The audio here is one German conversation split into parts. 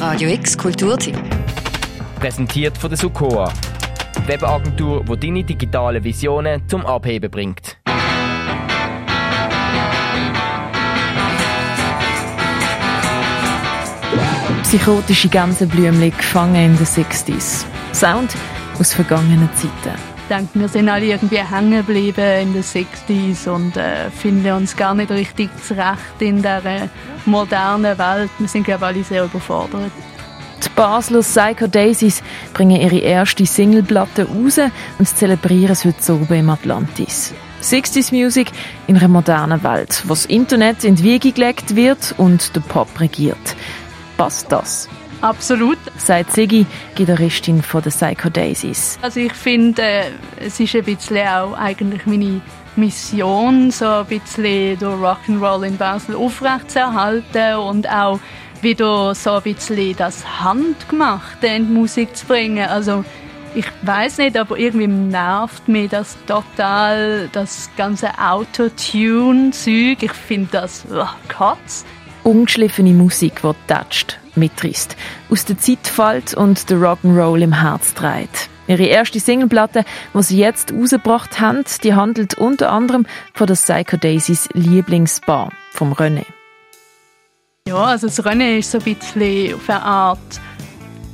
Radio X Kulturtipp. Präsentiert von der Sukoa. Webagentur, die deine digitale Visionen zum Abheben bringt. Psychotische Gänseblümchen gefangen in den 60s. Sound aus vergangenen Zeiten. Denke, wir sind alle irgendwie hängen geblieben in den 60s und äh, finden uns gar nicht richtig zurecht in dieser modernen Welt. Wir sind, glaube ich, alle sehr überfordert. Die Basler Psycho Daisies bringen ihre erste Singleplatte raus und zelebrieren es heute oben im Atlantis. 60s Music in einer modernen Welt, wo das Internet in die Wiege gelegt wird und der Pop regiert. Passt das? Absolut. Sagt Siggi, Gitarristin von den Psycho Daisies. Also ich finde, äh, es ist ein bisschen auch eigentlich meine Mission, so ein bisschen den Rock'n'Roll in Basel aufrechtzuerhalten und auch wieder so ein bisschen das Handgemachte in die Musik zu bringen. Also ich weiß nicht, aber irgendwie nervt mich das total, das ganze Autotune-Zeug. Ich finde das oh, Kotz. Ungeschliffene Musik, die tätscht, mitreißt, aus der Zeit fällt und der Rock'n'Roll im Herz trägt. Ihre erste Singleplatte, die sie jetzt rausgebracht haben, die handelt unter anderem von der Psycho Daisies Lieblingsbar, vom René. Ja, also das René ist so ein bisschen auf eine Art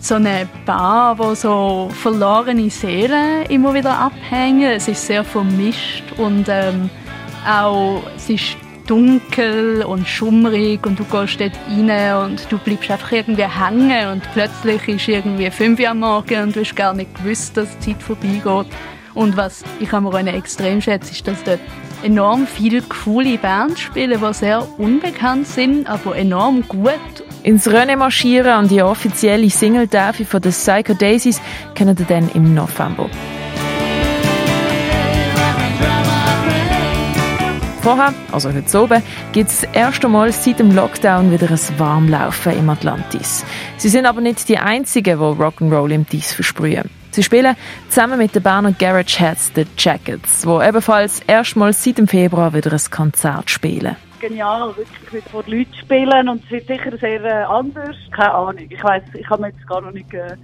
so eine Bar, wo so verlorene Seelen immer wieder abhängen. Es ist sehr vermischt und ähm, auch es ist dunkel und schummrig und du gehst dort rein und du bleibst einfach irgendwie hängen und plötzlich ist irgendwie 5 Uhr am Morgen und du hast gar nicht gewusst, dass die Zeit vorbeigeht. Und was ich am Rennen extrem schätze, ist, dass dort enorm viele coole Bands spielen, die sehr unbekannt sind, aber enorm gut. Ins Rennen marschieren und die offizielle Single-Tafel von den Psycho Daisies können ihr dann im November. Vorher, also heute oben, gibt es erstmals seit dem Lockdown wieder ein Warmlaufen im Atlantis. Sie sind aber nicht die einzigen, die Rock'n'Roll im Dies versprühen. Sie spielen zusammen mit den Berner Garage Heads The Jackets, die ebenfalls erstmals seit dem Februar wieder ein Konzert spielen. Genial, wirklich wieder vor Leuten spielen und es wird sicher sehr äh, anders. Keine Ahnung, ich weiß, ich habe mir jetzt gar noch nicht äh,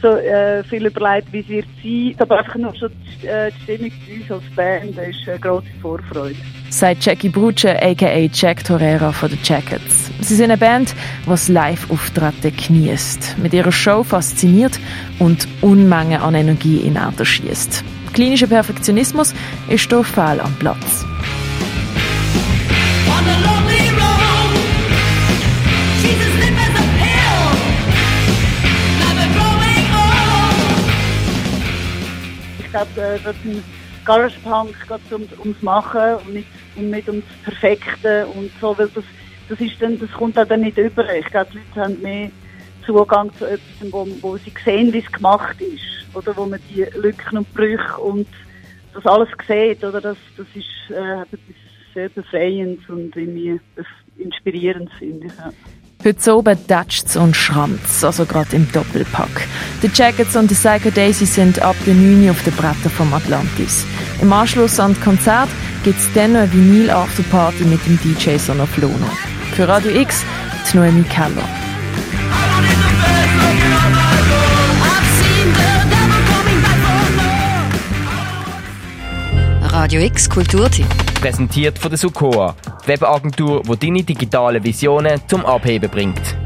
so äh, viel überlegt, wie es wird sein. Aber einfach nur schon die, äh, die Stimmung bei uns als Band ist eine grosse Vorfreude. Sagt Jackie Bruce, a.k.a. Jack Torreira von The Jackets. Sie sind eine Band, die das Live-Auftreten genießt, mit ihrer Show fasziniert und Unmengen an Energie in schießt. Klinischer Perfektionismus ist hier fehl am Platz. Glaube, äh, dass ein Garage Punk geht ums, ums Machen und nicht, und nicht ums Perfekte und so, weil das, das ist dann, das kommt dann nicht über. Ich glaube, die Leute haben mehr Zugang zu etwas, wo, wo sie sehen, wie es gemacht ist, oder wo man die Lücken und Brüche und das alles sieht, oder das, das ist äh, etwas sehr befreiend und irgendwie inspirierend, finde ich. Ja. Heute oben tätscht's und schrammt also gerade im Doppelpack. Die Jackets und die Psycho Daisy sind ab der 9 auf den Brettern vom Atlantis. Im Anschluss an das Konzert gibt's dann noch eine Vinyl-Afterparty mit dem DJ Sonoflono. Für Radio X, die Noemi Keller. Radio X Kulturtipp. Präsentiert von der Sukoa. Webagentur, die deine digitale Visionen zum Abheben bringt.